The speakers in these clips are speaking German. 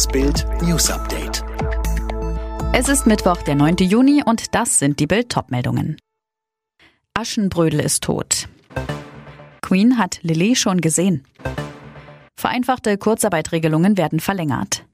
Das Bild News Update. Es ist Mittwoch, der 9. Juni und das sind die Bild-Top-Meldungen. Aschenbrödel ist tot. Queen hat Lilly schon gesehen. Vereinfachte Kurzarbeitregelungen werden verlängert.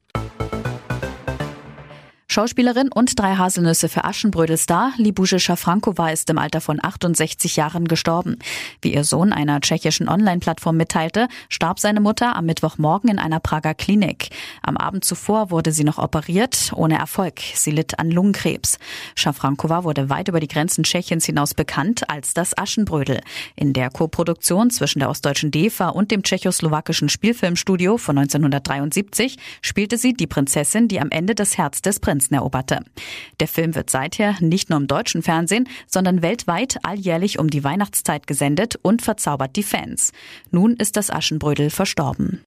Schauspielerin und drei Haselnüsse für Aschenbrödel-Star Libusche Schafrankova ist im Alter von 68 Jahren gestorben. Wie ihr Sohn einer tschechischen Online-Plattform mitteilte, starb seine Mutter am Mittwochmorgen in einer Prager Klinik. Am Abend zuvor wurde sie noch operiert, ohne Erfolg. Sie litt an Lungenkrebs. Schafrankova wurde weit über die Grenzen Tschechiens hinaus bekannt als das Aschenbrödel. In der Koproduktion zwischen der ostdeutschen DEFA und dem tschechoslowakischen Spielfilmstudio von 1973 spielte sie die Prinzessin, die am Ende das Herz des Prinzen Grenzen eroberte. Der Film wird seither nicht nur im deutschen Fernsehen, sondern weltweit alljährlich um die Weihnachtszeit gesendet und verzaubert die Fans. Nun ist das Aschenbrödel verstorben.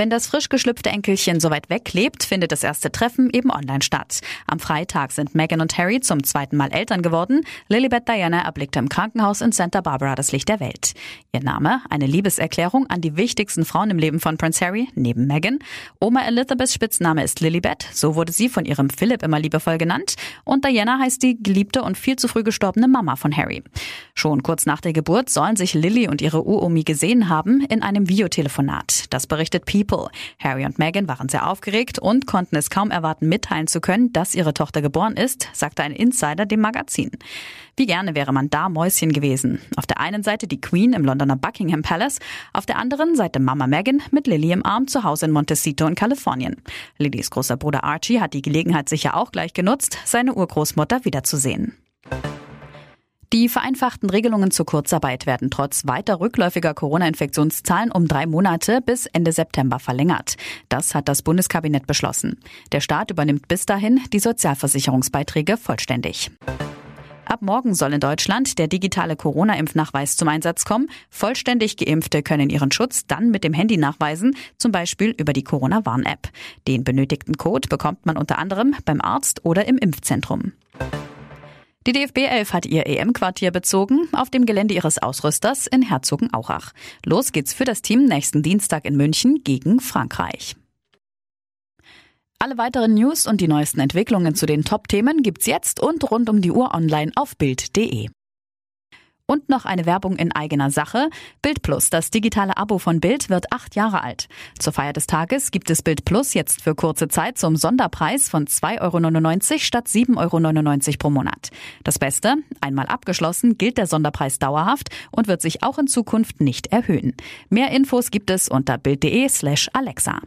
Wenn das frisch geschlüpfte Enkelchen so weit weg lebt, findet das erste Treffen eben online statt. Am Freitag sind Meghan und Harry zum zweiten Mal Eltern geworden. Lilibet Diana erblickte im Krankenhaus in Santa Barbara das Licht der Welt. Ihr Name, eine Liebeserklärung an die wichtigsten Frauen im Leben von Prince Harry, neben Meghan. Oma Elizabeths Spitzname ist Lilibet, so wurde sie von ihrem Philipp immer liebevoll genannt. Und Diana heißt die geliebte und viel zu früh gestorbene Mama von Harry. Schon kurz nach der Geburt sollen sich Lily und ihre Uromi gesehen haben in einem Videotelefonat. Das berichtet People People. Harry und Meghan waren sehr aufgeregt und konnten es kaum erwarten, mitteilen zu können, dass ihre Tochter geboren ist, sagte ein Insider dem Magazin. Wie gerne wäre man da Mäuschen gewesen. Auf der einen Seite die Queen im Londoner Buckingham Palace, auf der anderen Seite Mama Meghan mit Lily im Arm zu Hause in Montecito in Kalifornien. Lillys großer Bruder Archie hat die Gelegenheit sicher auch gleich genutzt, seine Urgroßmutter wiederzusehen. Die vereinfachten Regelungen zur Kurzarbeit werden trotz weiter rückläufiger Corona-Infektionszahlen um drei Monate bis Ende September verlängert. Das hat das Bundeskabinett beschlossen. Der Staat übernimmt bis dahin die Sozialversicherungsbeiträge vollständig. Ab morgen soll in Deutschland der digitale Corona-Impfnachweis zum Einsatz kommen. Vollständig Geimpfte können ihren Schutz dann mit dem Handy nachweisen, zum Beispiel über die Corona-Warn-App. Den benötigten Code bekommt man unter anderem beim Arzt oder im Impfzentrum. Die DFB 11 hat ihr EM-Quartier bezogen auf dem Gelände ihres Ausrüsters in Herzogenaurach. Los geht's für das Team nächsten Dienstag in München gegen Frankreich. Alle weiteren News und die neuesten Entwicklungen zu den Top-Themen gibt's jetzt und rund um die Uhr online auf Bild.de. Und noch eine Werbung in eigener Sache. Bild Plus, das digitale Abo von Bild, wird acht Jahre alt. Zur Feier des Tages gibt es Bild Plus jetzt für kurze Zeit zum Sonderpreis von 2,99 Euro statt 7,99 Euro pro Monat. Das Beste, einmal abgeschlossen, gilt der Sonderpreis dauerhaft und wird sich auch in Zukunft nicht erhöhen. Mehr Infos gibt es unter bild.de slash Alexa.